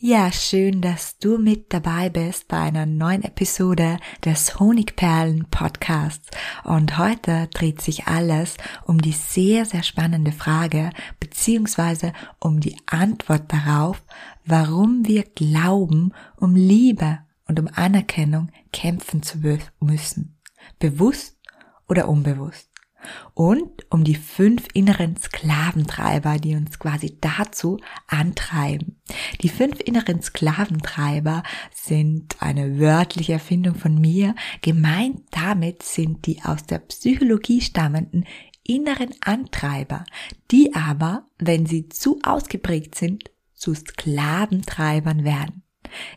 Ja, schön, dass du mit dabei bist bei einer neuen Episode des Honigperlen Podcasts. Und heute dreht sich alles um die sehr, sehr spannende Frage, beziehungsweise um die Antwort darauf, warum wir glauben, um Liebe und um Anerkennung kämpfen zu müssen. Bewusst oder unbewusst und um die fünf inneren Sklaventreiber, die uns quasi dazu antreiben. Die fünf inneren Sklaventreiber sind eine wörtliche Erfindung von mir. Gemeint damit sind die aus der Psychologie stammenden inneren Antreiber, die aber, wenn sie zu ausgeprägt sind, zu Sklaventreibern werden.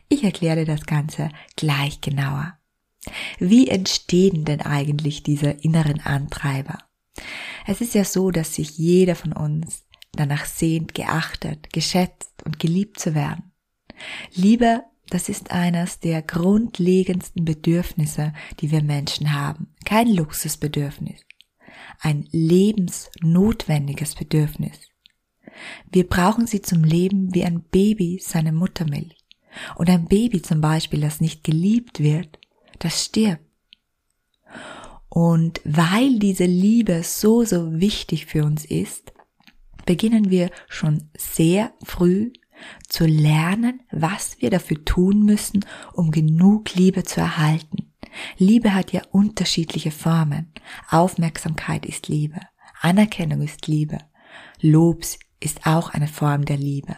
Ich erkläre das Ganze gleich genauer. Wie entstehen denn eigentlich diese inneren Antreiber? Es ist ja so, dass sich jeder von uns danach sehnt, geachtet, geschätzt und geliebt zu werden. Liebe, das ist eines der grundlegendsten Bedürfnisse, die wir Menschen haben. Kein Luxusbedürfnis. Ein lebensnotwendiges Bedürfnis. Wir brauchen sie zum Leben wie ein Baby seine Muttermilch. Und ein Baby zum Beispiel, das nicht geliebt wird, das stirbt. Und weil diese Liebe so, so wichtig für uns ist, beginnen wir schon sehr früh zu lernen, was wir dafür tun müssen, um genug Liebe zu erhalten. Liebe hat ja unterschiedliche Formen. Aufmerksamkeit ist Liebe. Anerkennung ist Liebe. Lobs ist auch eine Form der Liebe.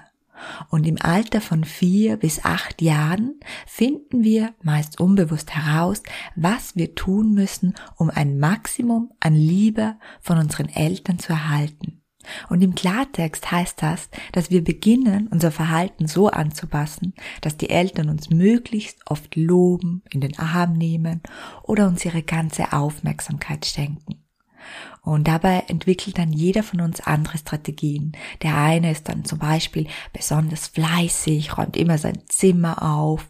Und im Alter von vier bis acht Jahren finden wir meist unbewusst heraus, was wir tun müssen, um ein Maximum an Liebe von unseren Eltern zu erhalten. Und im Klartext heißt das, dass wir beginnen, unser Verhalten so anzupassen, dass die Eltern uns möglichst oft loben, in den Arm nehmen oder uns ihre ganze Aufmerksamkeit schenken. Und dabei entwickelt dann jeder von uns andere Strategien. Der eine ist dann zum Beispiel besonders fleißig, räumt immer sein Zimmer auf,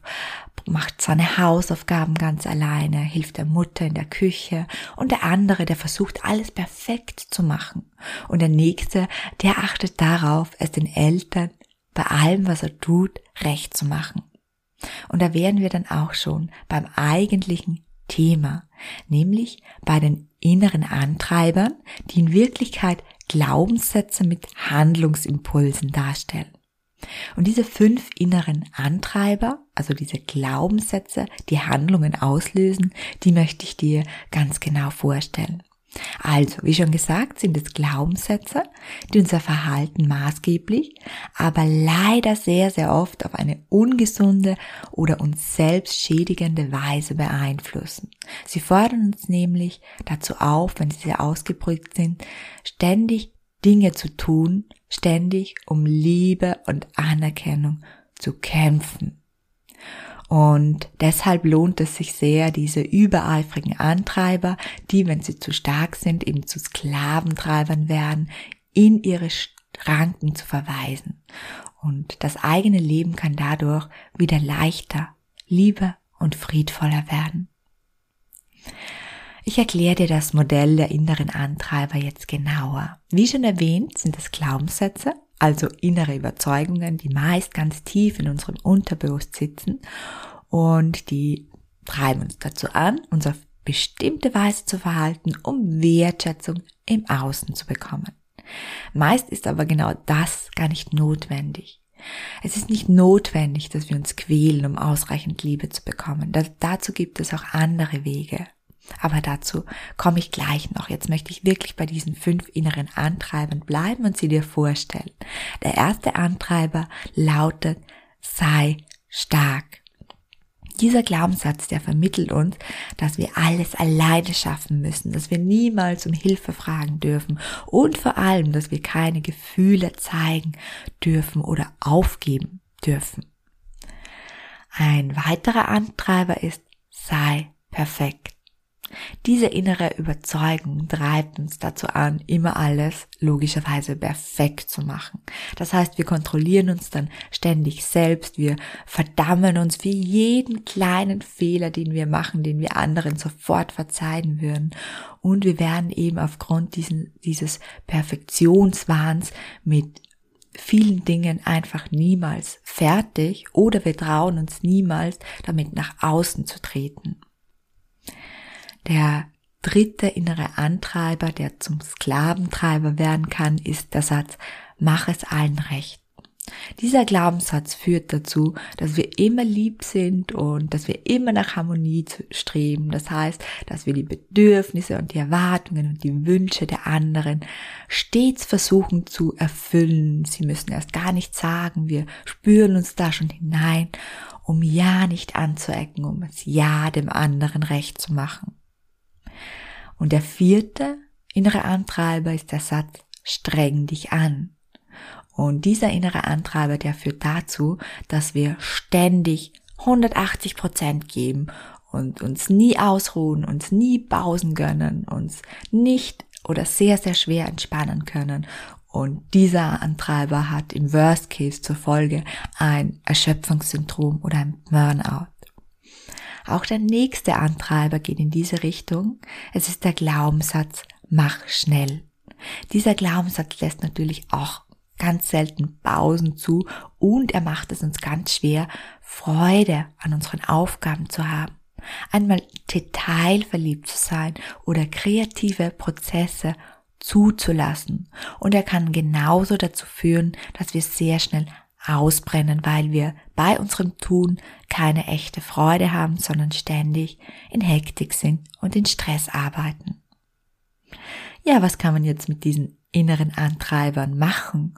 macht seine Hausaufgaben ganz alleine, hilft der Mutter in der Küche und der andere, der versucht alles perfekt zu machen. Und der nächste, der achtet darauf, es den Eltern bei allem, was er tut, recht zu machen. Und da wären wir dann auch schon beim eigentlichen Thema, nämlich bei den inneren Antreibern, die in Wirklichkeit Glaubenssätze mit Handlungsimpulsen darstellen. Und diese fünf inneren Antreiber, also diese Glaubenssätze, die Handlungen auslösen, die möchte ich dir ganz genau vorstellen. Also, wie schon gesagt, sind es Glaubenssätze, die unser Verhalten maßgeblich, aber leider sehr, sehr oft auf eine ungesunde oder uns selbst schädigende Weise beeinflussen. Sie fordern uns nämlich dazu auf, wenn sie sehr ausgeprägt sind, ständig Dinge zu tun, ständig um Liebe und Anerkennung zu kämpfen. Und deshalb lohnt es sich sehr, diese übereifrigen Antreiber, die, wenn sie zu stark sind, eben zu Sklaventreibern werden, in ihre Schranken zu verweisen. Und das eigene Leben kann dadurch wieder leichter, lieber und friedvoller werden. Ich erkläre dir das Modell der inneren Antreiber jetzt genauer. Wie schon erwähnt, sind es Glaubenssätze, also innere Überzeugungen, die meist ganz tief in unserem Unterbewusst sitzen und die treiben uns dazu an, uns auf bestimmte Weise zu verhalten, um Wertschätzung im Außen zu bekommen. Meist ist aber genau das gar nicht notwendig. Es ist nicht notwendig, dass wir uns quälen, um ausreichend Liebe zu bekommen. Da, dazu gibt es auch andere Wege. Aber dazu komme ich gleich noch. Jetzt möchte ich wirklich bei diesen fünf inneren Antreibern bleiben und sie dir vorstellen. Der erste Antreiber lautet, sei stark. Dieser Glaubenssatz, der vermittelt uns, dass wir alles alleine schaffen müssen, dass wir niemals um Hilfe fragen dürfen und vor allem, dass wir keine Gefühle zeigen dürfen oder aufgeben dürfen. Ein weiterer Antreiber ist, sei perfekt. Diese innere Überzeugung treibt uns dazu an, immer alles logischerweise perfekt zu machen. Das heißt, wir kontrollieren uns dann ständig selbst, wir verdammen uns für jeden kleinen Fehler, den wir machen, den wir anderen sofort verzeihen würden. Und wir werden eben aufgrund diesen, dieses Perfektionswahns mit vielen Dingen einfach niemals fertig oder wir trauen uns niemals damit nach außen zu treten. Der dritte innere Antreiber, der zum Sklaventreiber werden kann, ist der Satz, mach es allen recht. Dieser Glaubenssatz führt dazu, dass wir immer lieb sind und dass wir immer nach Harmonie streben. Das heißt, dass wir die Bedürfnisse und die Erwartungen und die Wünsche der anderen stets versuchen zu erfüllen. Sie müssen erst gar nichts sagen. Wir spüren uns da schon hinein, um ja nicht anzuecken, um es ja dem anderen recht zu machen. Und der vierte innere Antreiber ist der Satz, streng dich an. Und dieser innere Antreiber, der führt dazu, dass wir ständig 180 Prozent geben und uns nie ausruhen, uns nie Pausen gönnen, uns nicht oder sehr, sehr schwer entspannen können. Und dieser Antreiber hat im Worst Case zur Folge ein Erschöpfungssyndrom oder ein Burnout. Auch der nächste Antreiber geht in diese Richtung. Es ist der Glaubenssatz, mach schnell. Dieser Glaubenssatz lässt natürlich auch ganz selten Pausen zu und er macht es uns ganz schwer, Freude an unseren Aufgaben zu haben. Einmal detailverliebt zu sein oder kreative Prozesse zuzulassen. Und er kann genauso dazu führen, dass wir sehr schnell ausbrennen, weil wir bei unserem Tun keine echte Freude haben, sondern ständig in Hektik sind und in Stress arbeiten. Ja, was kann man jetzt mit diesen inneren Antreibern machen?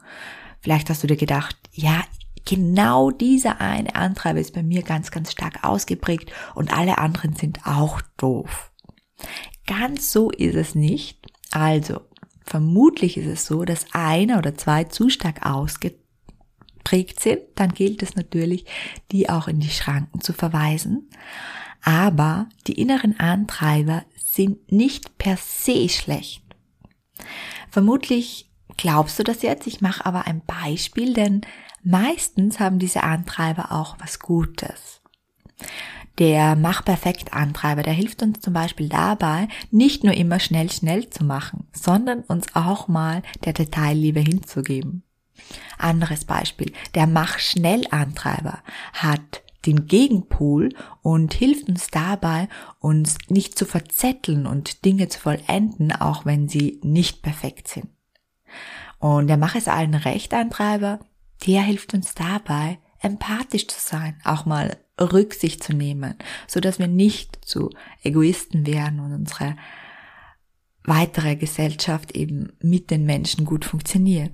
Vielleicht hast du dir gedacht, ja, genau dieser eine Antreiber ist bei mir ganz, ganz stark ausgeprägt und alle anderen sind auch doof. Ganz so ist es nicht. Also, vermutlich ist es so, dass einer oder zwei zu stark ausgeprägt geprägt sind, dann gilt es natürlich, die auch in die Schranken zu verweisen. Aber die inneren Antreiber sind nicht per se schlecht. Vermutlich glaubst du das jetzt, ich mache aber ein Beispiel, denn meistens haben diese Antreiber auch was Gutes. Der Mach-Perfekt-Antreiber, der hilft uns zum Beispiel dabei, nicht nur immer schnell, schnell zu machen, sondern uns auch mal der Detailliebe hinzugeben. Anderes Beispiel. Der Mach-Schnell-Antreiber hat den Gegenpol und hilft uns dabei, uns nicht zu verzetteln und Dinge zu vollenden, auch wenn sie nicht perfekt sind. Und der Mach es allen Recht Antreiber, der hilft uns dabei, empathisch zu sein, auch mal Rücksicht zu nehmen, so dass wir nicht zu Egoisten werden und unsere weitere Gesellschaft eben mit den Menschen gut funktioniert.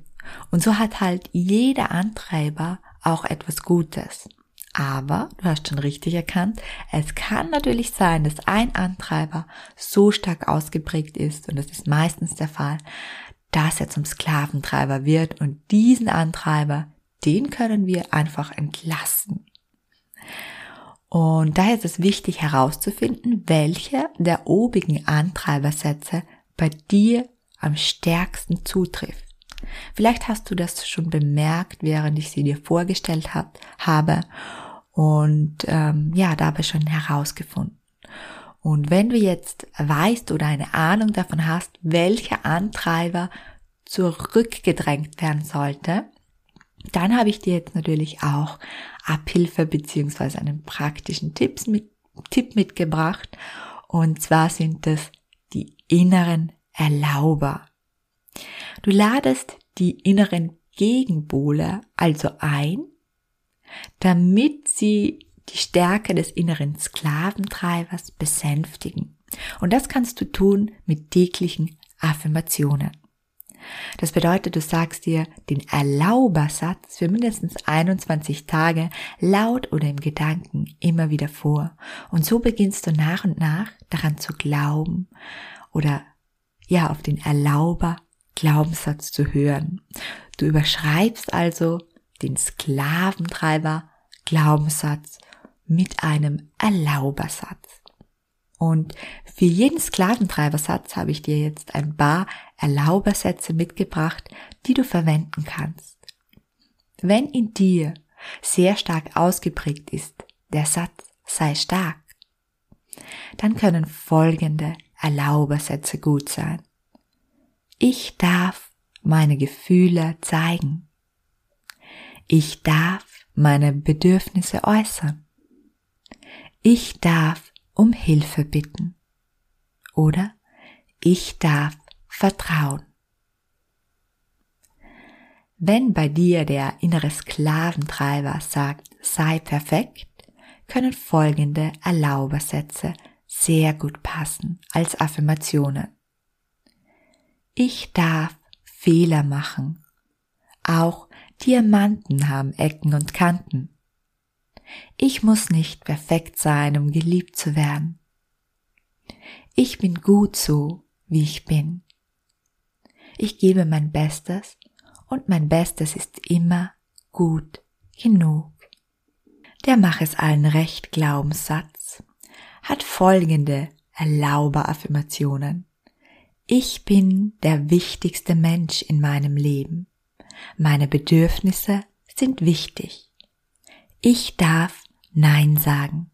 Und so hat halt jeder Antreiber auch etwas Gutes. Aber, du hast schon richtig erkannt, es kann natürlich sein, dass ein Antreiber so stark ausgeprägt ist, und das ist meistens der Fall, dass er zum Sklaventreiber wird und diesen Antreiber, den können wir einfach entlassen. Und daher ist es wichtig herauszufinden, welche der obigen Antreibersätze bei dir am stärksten zutrifft. Vielleicht hast du das schon bemerkt, während ich sie dir vorgestellt hab, habe und ähm, ja, dabei schon herausgefunden. Und wenn du jetzt weißt oder eine Ahnung davon hast, welcher Antreiber zurückgedrängt werden sollte, dann habe ich dir jetzt natürlich auch Abhilfe beziehungsweise einen praktischen Tipps mit, Tipp mitgebracht. Und zwar sind es die inneren Erlauber. Du ladest die inneren Gegenpole also ein, damit sie die Stärke des inneren Sklaventreibers besänftigen. Und das kannst du tun mit täglichen Affirmationen. Das bedeutet, du sagst dir den Erlaubersatz für mindestens 21 Tage laut oder im Gedanken immer wieder vor. Und so beginnst du nach und nach daran zu glauben oder ja, auf den Erlauber Glaubenssatz zu hören. Du überschreibst also den Sklaventreiber Glaubenssatz mit einem Erlaubersatz. Und für jeden Sklaventreibersatz habe ich dir jetzt ein paar Erlaubersätze mitgebracht, die du verwenden kannst. Wenn in dir sehr stark ausgeprägt ist, der Satz sei stark, dann können folgende Erlaubersätze gut sein. Ich darf meine Gefühle zeigen. Ich darf meine Bedürfnisse äußern. Ich darf um Hilfe bitten. Oder ich darf vertrauen. Wenn bei dir der innere Sklaventreiber sagt, sei perfekt, können folgende Erlaubersätze sehr gut passen als Affirmationen. Ich darf Fehler machen. Auch Diamanten haben Ecken und Kanten. Ich muss nicht perfekt sein, um geliebt zu werden. Ich bin gut so, wie ich bin. Ich gebe mein Bestes und mein Bestes ist immer gut genug. Der Mach es allen recht Glaubenssatz hat folgende Erlauber-Affirmationen. Ich bin der wichtigste Mensch in meinem Leben. Meine Bedürfnisse sind wichtig. Ich darf Nein sagen.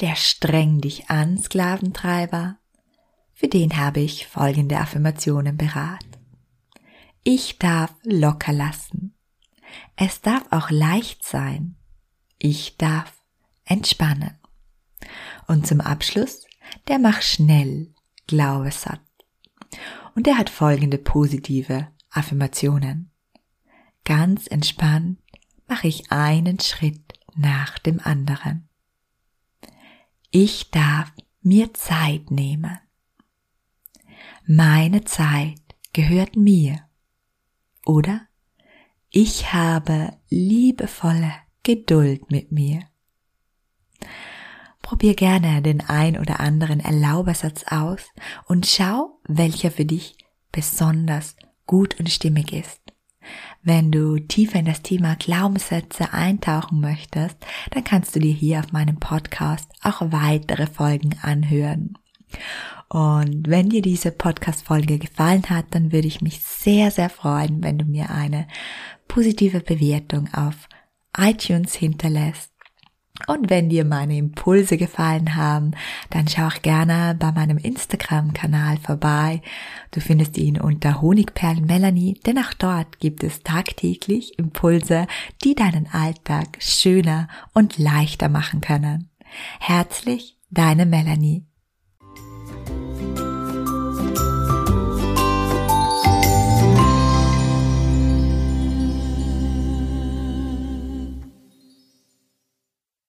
Der streng dich an Sklaventreiber, für den habe ich folgende Affirmationen berat. Ich darf locker lassen. Es darf auch leicht sein. Ich darf entspannen. Und zum Abschluss, der macht schnell Glaubensatz. Und er hat folgende positive Affirmationen. Ganz entspannt mache ich einen Schritt nach dem anderen. Ich darf mir Zeit nehmen. Meine Zeit gehört mir. Oder ich habe liebevolle Geduld mit mir. Probier gerne den ein oder anderen Erlaubersatz aus und schau, welcher für dich besonders gut und stimmig ist. Wenn du tiefer in das Thema Glaubenssätze eintauchen möchtest, dann kannst du dir hier auf meinem Podcast auch weitere Folgen anhören. Und wenn dir diese Podcast-Folge gefallen hat, dann würde ich mich sehr, sehr freuen, wenn du mir eine positive Bewertung auf iTunes hinterlässt. Und wenn dir meine Impulse gefallen haben, dann schau auch gerne bei meinem Instagram-Kanal vorbei. Du findest ihn unter Honigperlen Melanie, denn auch dort gibt es tagtäglich Impulse, die deinen Alltag schöner und leichter machen können. Herzlich, deine Melanie.